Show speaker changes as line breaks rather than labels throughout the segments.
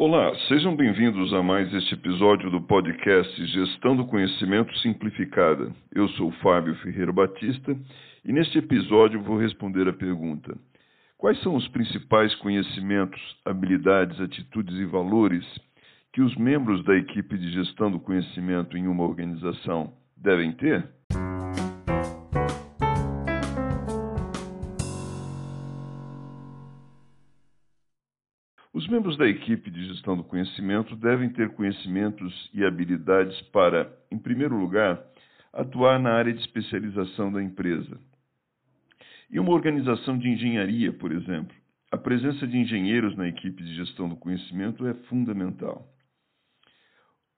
Olá, sejam bem-vindos a mais este episódio do podcast Gestão do Conhecimento Simplificada. Eu sou Fábio Ferreira Batista e neste episódio vou responder a pergunta: Quais são os principais conhecimentos, habilidades, atitudes e valores que os membros da equipe de gestão do conhecimento em uma organização devem ter? Os membros da equipe de gestão do conhecimento devem ter conhecimentos e habilidades para, em primeiro lugar, atuar na área de especialização da empresa. Em uma organização de engenharia, por exemplo, a presença de engenheiros na equipe de gestão do conhecimento é fundamental.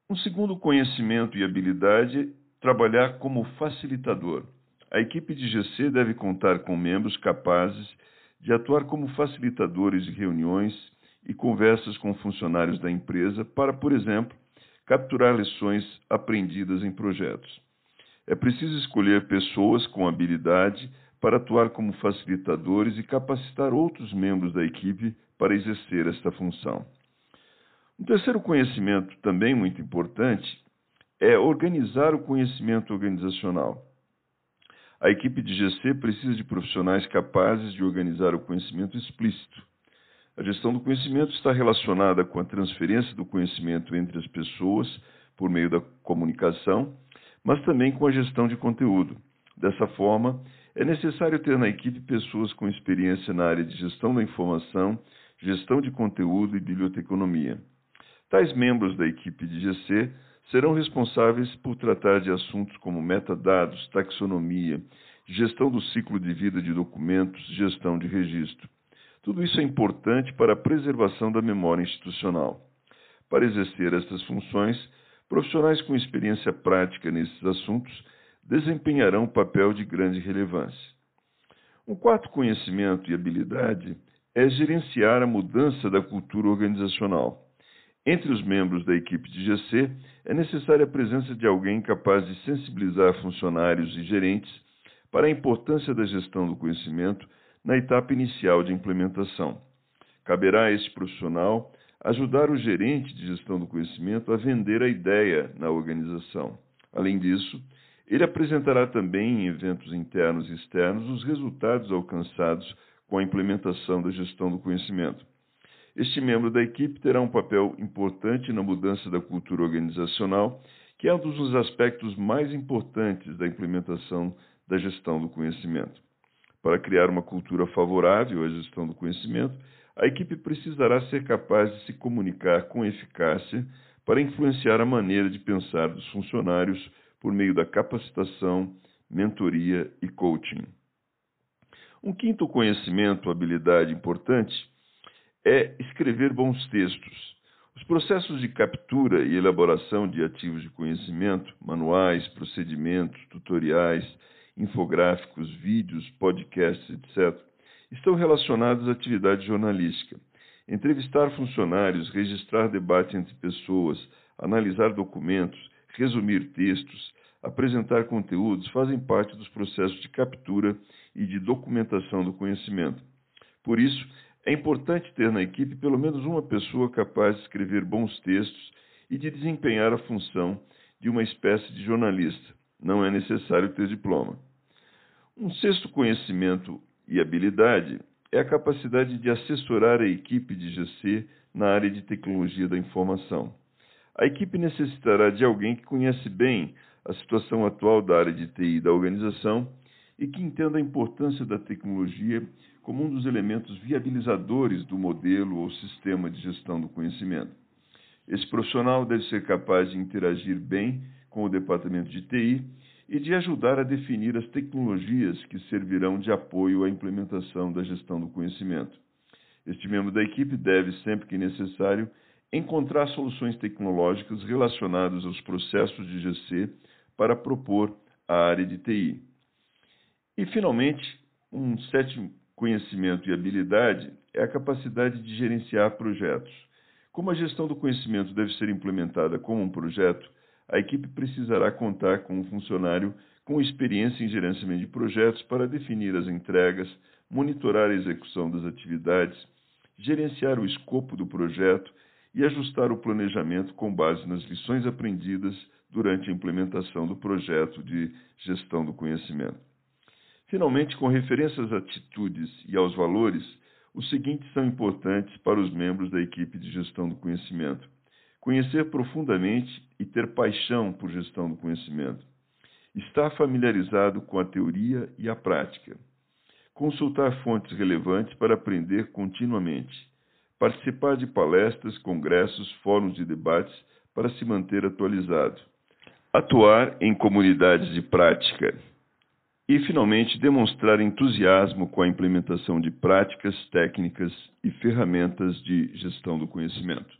Um segundo conhecimento e habilidade trabalhar como facilitador. A equipe de GC deve contar com membros capazes de atuar como facilitadores de reuniões e conversas com funcionários da empresa para, por exemplo, capturar lições aprendidas em projetos. É preciso escolher pessoas com habilidade para atuar como facilitadores e capacitar outros membros da equipe para exercer esta função. Um terceiro conhecimento, também muito importante, é organizar o conhecimento organizacional. A equipe de GC precisa de profissionais capazes de organizar o conhecimento explícito, a gestão do conhecimento está relacionada com a transferência do conhecimento entre as pessoas por meio da comunicação, mas também com a gestão de conteúdo. Dessa forma, é necessário ter na equipe pessoas com experiência na área de gestão da informação, gestão de conteúdo e biblioteconomia. Tais membros da equipe de GC serão responsáveis por tratar de assuntos como metadados, taxonomia, gestão do ciclo de vida de documentos, gestão de registro. Tudo isso é importante para a preservação da memória institucional. Para exercer estas funções, profissionais com experiência prática nesses assuntos desempenharão um papel de grande relevância. Um quarto conhecimento e habilidade é gerenciar a mudança da cultura organizacional. Entre os membros da equipe de GC, é necessária a presença de alguém capaz de sensibilizar funcionários e gerentes para a importância da gestão do conhecimento na etapa inicial de implementação. Caberá a este profissional ajudar o gerente de gestão do conhecimento a vender a ideia na organização. Além disso, ele apresentará também em eventos internos e externos os resultados alcançados com a implementação da gestão do conhecimento. Este membro da equipe terá um papel importante na mudança da cultura organizacional, que é um dos aspectos mais importantes da implementação da gestão do conhecimento. Para criar uma cultura favorável à gestão do conhecimento, a equipe precisará ser capaz de se comunicar com eficácia para influenciar a maneira de pensar dos funcionários por meio da capacitação, mentoria e coaching. Um quinto conhecimento, habilidade importante, é escrever bons textos. Os processos de captura e elaboração de ativos de conhecimento, manuais, procedimentos, tutoriais, infográficos, vídeos, podcasts, etc., estão relacionados à atividade jornalística. Entrevistar funcionários, registrar debate entre pessoas, analisar documentos, resumir textos, apresentar conteúdos fazem parte dos processos de captura e de documentação do conhecimento. Por isso, é importante ter na equipe pelo menos uma pessoa capaz de escrever bons textos e de desempenhar a função de uma espécie de jornalista. Não é necessário ter diploma. Um sexto conhecimento e habilidade é a capacidade de assessorar a equipe de GC na área de tecnologia da informação. A equipe necessitará de alguém que conhece bem a situação atual da área de TI da organização e que entenda a importância da tecnologia como um dos elementos viabilizadores do modelo ou sistema de gestão do conhecimento. Esse profissional deve ser capaz de interagir bem com o departamento de TI e de ajudar a definir as tecnologias que servirão de apoio à implementação da gestão do conhecimento. Este membro da equipe deve, sempre que necessário, encontrar soluções tecnológicas relacionadas aos processos de GC para propor à área de TI. E, finalmente, um sétimo conhecimento e habilidade é a capacidade de gerenciar projetos. Como a gestão do conhecimento deve ser implementada como um projeto, a equipe precisará contar com um funcionário com experiência em gerenciamento de projetos para definir as entregas, monitorar a execução das atividades, gerenciar o escopo do projeto e ajustar o planejamento com base nas lições aprendidas durante a implementação do projeto de gestão do conhecimento. Finalmente, com referência às atitudes e aos valores, os seguintes são importantes para os membros da equipe de gestão do conhecimento: conhecer profundamente e ter paixão por gestão do conhecimento, estar familiarizado com a teoria e a prática, consultar fontes relevantes para aprender continuamente, participar de palestras, congressos, fóruns de debates para se manter atualizado, atuar em comunidades de prática. E, finalmente, demonstrar entusiasmo com a implementação de práticas, técnicas e ferramentas de gestão do conhecimento.